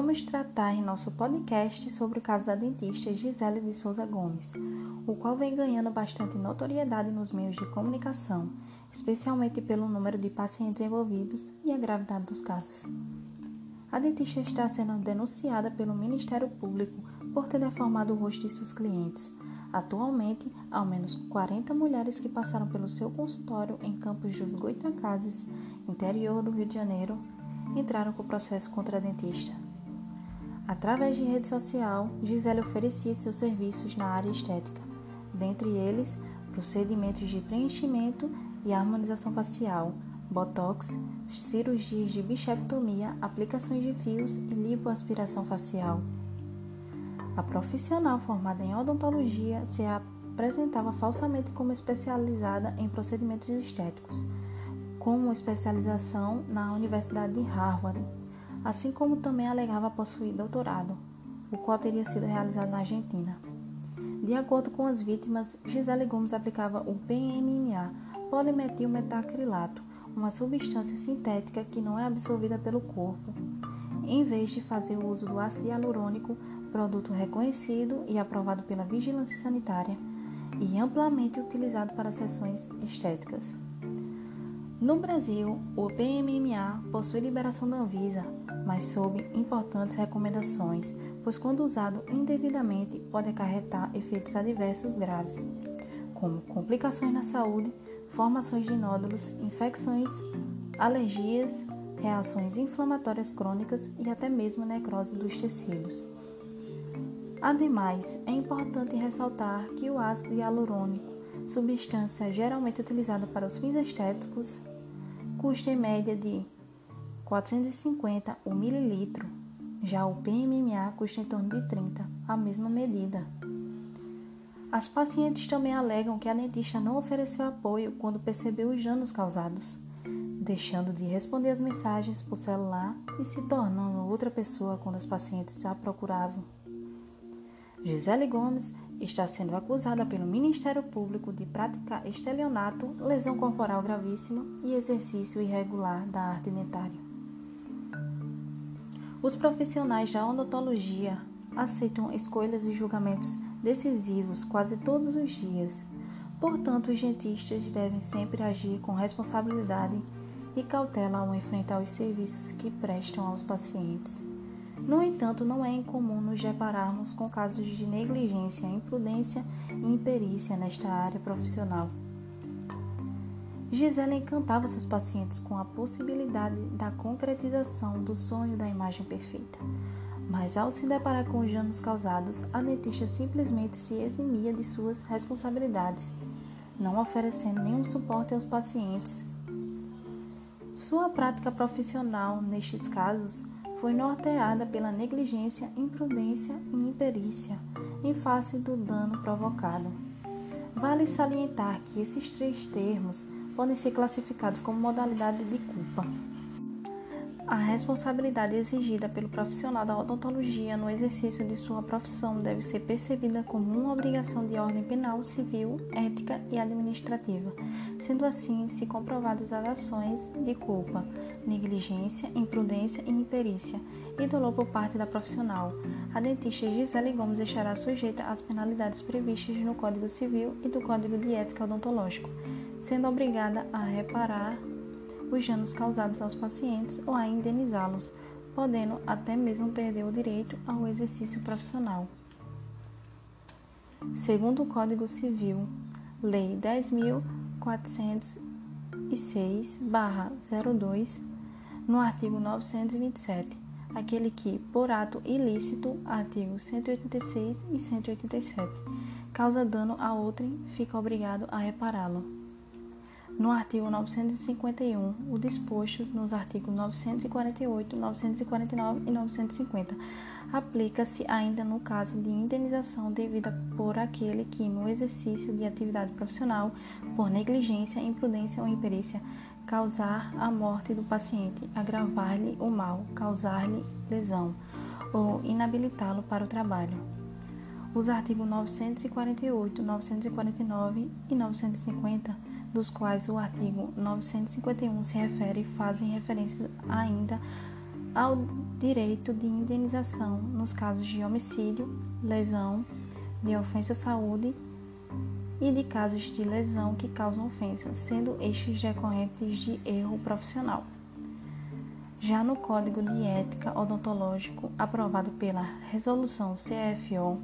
Vamos tratar em nosso podcast sobre o caso da dentista Gisele de Souza Gomes, o qual vem ganhando bastante notoriedade nos meios de comunicação, especialmente pelo número de pacientes envolvidos e a gravidade dos casos. A dentista está sendo denunciada pelo Ministério Público por ter deformado o rosto de seus clientes. Atualmente, ao menos 40 mulheres que passaram pelo seu consultório em Campos dos Goitacazes, interior do Rio de Janeiro, entraram com o processo contra a dentista. Através de rede social, Gisele oferecia seus serviços na área estética, dentre eles procedimentos de preenchimento e harmonização facial, botox, cirurgias de bichectomia, aplicações de fios e lipoaspiração facial. A profissional formada em odontologia se apresentava falsamente como especializada em procedimentos estéticos como especialização na Universidade de Harvard, assim como também alegava possuir doutorado, o qual teria sido realizado na Argentina. De acordo com as vítimas, Gisele Gomes aplicava o PMMA, polimetilmetacrilato, uma substância sintética que não é absorvida pelo corpo, em vez de fazer o uso do ácido hialurônico, produto reconhecido e aprovado pela vigilância sanitária e amplamente utilizado para sessões estéticas. No Brasil, o PMMA possui liberação da Anvisa, mas sob importantes recomendações, pois quando usado indevidamente pode acarretar efeitos adversos graves, como complicações na saúde, formações de nódulos, infecções, alergias, reações inflamatórias crônicas e até mesmo necrose dos tecidos. Ademais, é importante ressaltar que o ácido hialurônico, substância geralmente utilizada para os fins estéticos, custa em média de 450 o mililitro, já o PMMA custa em torno de 30, a mesma medida. As pacientes também alegam que a dentista não ofereceu apoio quando percebeu os danos causados, deixando de responder as mensagens por celular e se tornando outra pessoa quando as pacientes a procuravam. Gisele Gomes está sendo acusada pelo Ministério Público de praticar estelionato, lesão corporal gravíssima e exercício irregular da arte dentária. Os profissionais da odontologia aceitam escolhas e julgamentos decisivos quase todos os dias. Portanto, os dentistas devem sempre agir com responsabilidade e cautela ao enfrentar os serviços que prestam aos pacientes. No entanto, não é incomum nos depararmos com casos de negligência, imprudência e imperícia nesta área profissional. Gisela encantava seus pacientes com a possibilidade da concretização do sonho da imagem perfeita. Mas ao se deparar com os danos causados, a dentista simplesmente se eximia de suas responsabilidades, não oferecendo nenhum suporte aos pacientes. Sua prática profissional, nestes casos, foi norteada pela negligência, imprudência e imperícia em face do dano provocado. Vale salientar que esses três termos podem ser classificados como modalidade de culpa. A responsabilidade exigida pelo profissional da odontologia no exercício de sua profissão deve ser percebida como uma obrigação de ordem penal, civil, ética e administrativa. Sendo assim, se comprovadas as ações de culpa, negligência, imprudência e imperícia e dolor por parte da profissional, a dentista Gisele Gomes estará sujeita às penalidades previstas no Código Civil e do Código de Ética Odontológico, sendo obrigada a reparar os danos causados aos pacientes ou a indenizá-los, podendo até mesmo perder o direito ao exercício profissional. Segundo o Código Civil, Lei 10.406-02, no artigo 927, aquele que, por ato ilícito, artigo 186 e 187, causa dano a outrem, fica obrigado a repará-lo no artigo 951, o disposto nos artigos 948, 949 e 950. Aplica-se ainda no caso de indenização devida por aquele que, no exercício de atividade profissional, por negligência, imprudência ou imperícia, causar a morte do paciente, agravar-lhe o mal, causar-lhe lesão ou inabilitá-lo para o trabalho. Os artigos 948, 949 e 950 dos quais o artigo 951 se refere, fazem referência ainda ao direito de indenização nos casos de homicídio, lesão, de ofensa à saúde e de casos de lesão que causam ofensa, sendo estes decorrentes de erro profissional. Já no Código de Ética Odontológico, aprovado pela Resolução CFO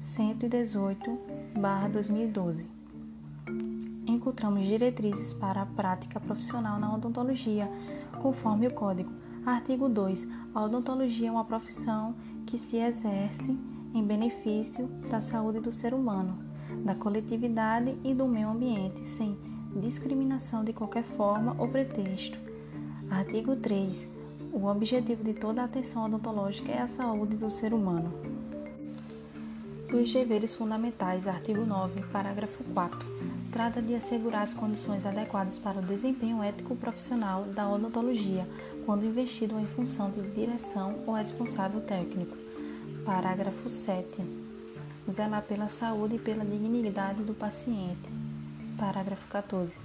118/2012, encontramos diretrizes para a prática profissional na odontologia, conforme o Código. Artigo 2. A odontologia é uma profissão que se exerce em benefício da saúde do ser humano, da coletividade e do meio ambiente, sem discriminação de qualquer forma ou pretexto. Artigo 3. O objetivo de toda a atenção odontológica é a saúde do ser humano. Dos deveres fundamentais, artigo 9, parágrafo 4, trata de assegurar as condições adequadas para o desempenho ético profissional da odontologia, quando investido em função de direção ou responsável técnico. Parágrafo 7. Zelar pela saúde e pela dignidade do paciente. Parágrafo 14.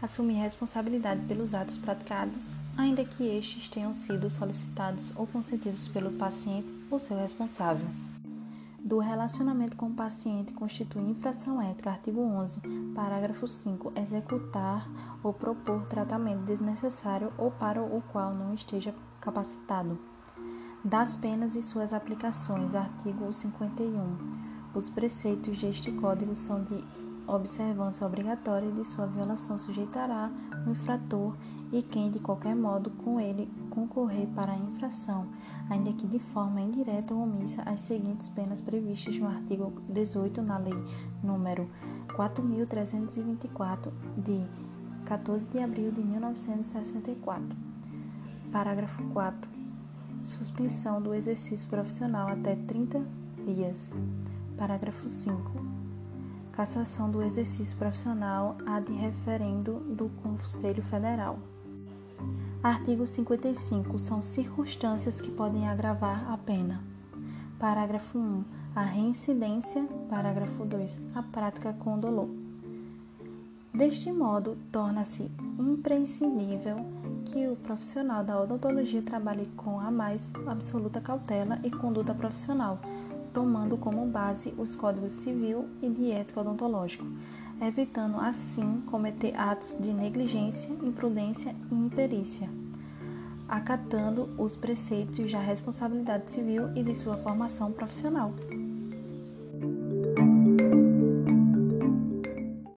Assumir responsabilidade pelos atos praticados, ainda que estes tenham sido solicitados ou consentidos pelo paciente ou seu responsável. Do relacionamento com o paciente constitui infração ética. Artigo 11, parágrafo 5. Executar ou propor tratamento desnecessário ou para o qual não esteja capacitado das penas e suas aplicações. Artigo 51. Os preceitos deste Código são de observância obrigatória de sua violação sujeitará o infrator e quem de qualquer modo com ele concorrer para a infração, ainda que de forma indireta ou omissa, as seguintes penas previstas no artigo 18 na Lei número 4324 de 14 de abril de 1964. Parágrafo 4 Suspensão do exercício profissional até 30 dias. Parágrafo 5. Cassação do exercício profissional ad referendo do Conselho Federal. Artigo 55. São circunstâncias que podem agravar a pena. Parágrafo 1. A reincidência. Parágrafo 2. A prática com dolor. Deste modo, torna-se imprescindível que o profissional da odontologia trabalhe com a mais absoluta cautela e conduta profissional, tomando como base os códigos civil e de ética odontológico, evitando assim cometer atos de negligência, imprudência e imperícia, acatando os preceitos da responsabilidade civil e de sua formação profissional.